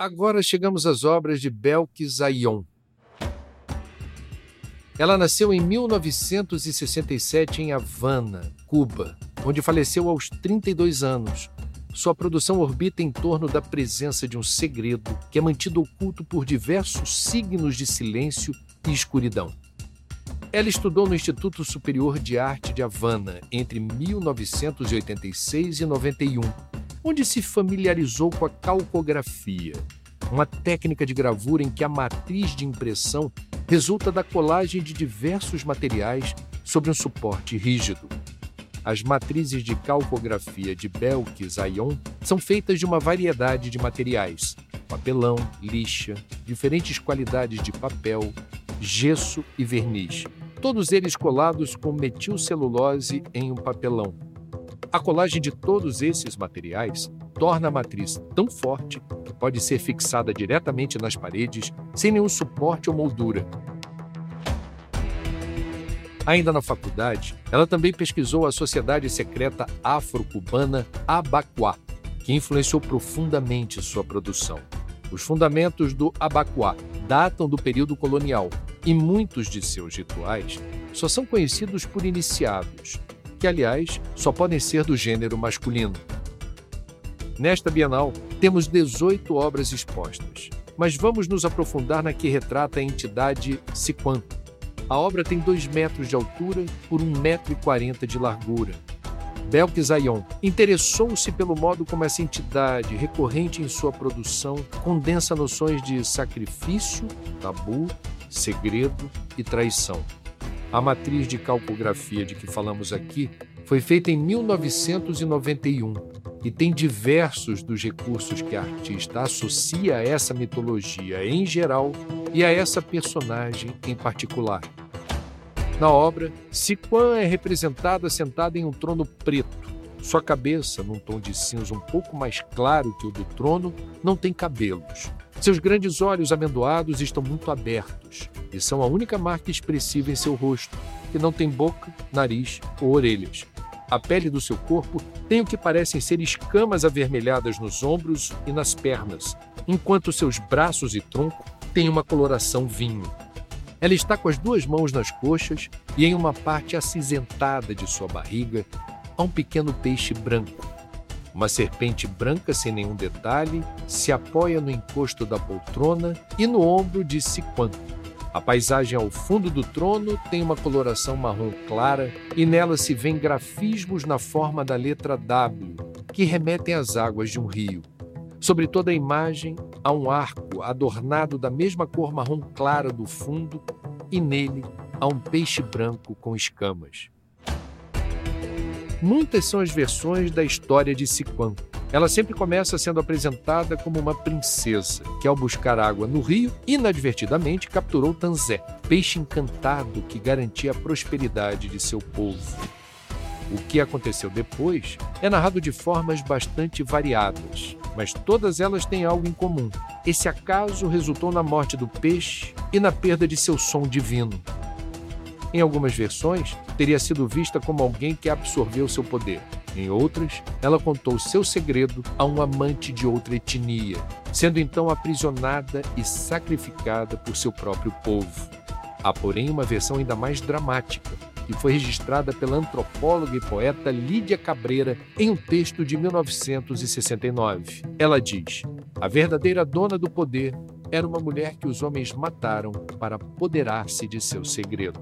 Agora chegamos às obras de Belkis Ayon. Ela nasceu em 1967 em Havana, Cuba, onde faleceu aos 32 anos. Sua produção orbita em torno da presença de um segredo que é mantido oculto por diversos signos de silêncio e escuridão. Ela estudou no Instituto Superior de Arte de Havana entre 1986 e 91 onde se familiarizou com a calcografia, uma técnica de gravura em que a matriz de impressão resulta da colagem de diversos materiais sobre um suporte rígido. As matrizes de calcografia de Belkis Ayon são feitas de uma variedade de materiais: papelão, lixa, diferentes qualidades de papel, gesso e verniz, todos eles colados com metilcelulose em um papelão a colagem de todos esses materiais torna a matriz tão forte que pode ser fixada diretamente nas paredes sem nenhum suporte ou moldura. Ainda na faculdade, ela também pesquisou a sociedade secreta afro-cubana Abacuá, que influenciou profundamente sua produção. Os fundamentos do Abacuá datam do período colonial e muitos de seus rituais só são conhecidos por iniciados, que, aliás, só podem ser do gênero masculino. Nesta Bienal, temos 18 obras expostas, mas vamos nos aprofundar na que retrata a entidade Siquan. A obra tem 2 metros de altura por 1,40 metro e 40 de largura. Belkis Ayon interessou-se pelo modo como essa entidade, recorrente em sua produção, condensa noções de sacrifício, tabu, segredo e traição. A matriz de calcografia de que falamos aqui foi feita em 1991 e tem diversos dos recursos que a artista associa a essa mitologia em geral e a essa personagem em particular. Na obra, Siquan é representada sentada em um trono preto. Sua cabeça, num tom de cinza um pouco mais claro que o do trono, não tem cabelos. Seus grandes olhos amendoados estão muito abertos e são a única marca expressiva em seu rosto, que não tem boca, nariz ou orelhas. A pele do seu corpo tem o que parecem ser escamas avermelhadas nos ombros e nas pernas, enquanto seus braços e tronco têm uma coloração vinho. Ela está com as duas mãos nas coxas e em uma parte acinzentada de sua barriga há um pequeno peixe branco uma serpente branca sem nenhum detalhe se apoia no encosto da poltrona e no ombro de Siquan. A paisagem ao fundo do trono tem uma coloração marrom clara e nela se vêem grafismos na forma da letra W, que remetem às águas de um rio. Sobre toda a imagem há um arco adornado da mesma cor marrom clara do fundo e nele há um peixe branco com escamas. Muitas são as versões da história de Siquan. Ela sempre começa sendo apresentada como uma princesa que, ao buscar água no rio, inadvertidamente capturou Tanzé, peixe encantado que garantia a prosperidade de seu povo. O que aconteceu depois é narrado de formas bastante variadas, mas todas elas têm algo em comum. Esse acaso resultou na morte do peixe e na perda de seu som divino. Em algumas versões, teria sido vista como alguém que absorveu seu poder. Em outras, ela contou seu segredo a um amante de outra etnia, sendo então aprisionada e sacrificada por seu próprio povo. Há, porém, uma versão ainda mais dramática, que foi registrada pela antropóloga e poeta Lídia Cabreira em um texto de 1969. Ela diz: A verdadeira dona do poder era uma mulher que os homens mataram para apoderar-se de seu segredo.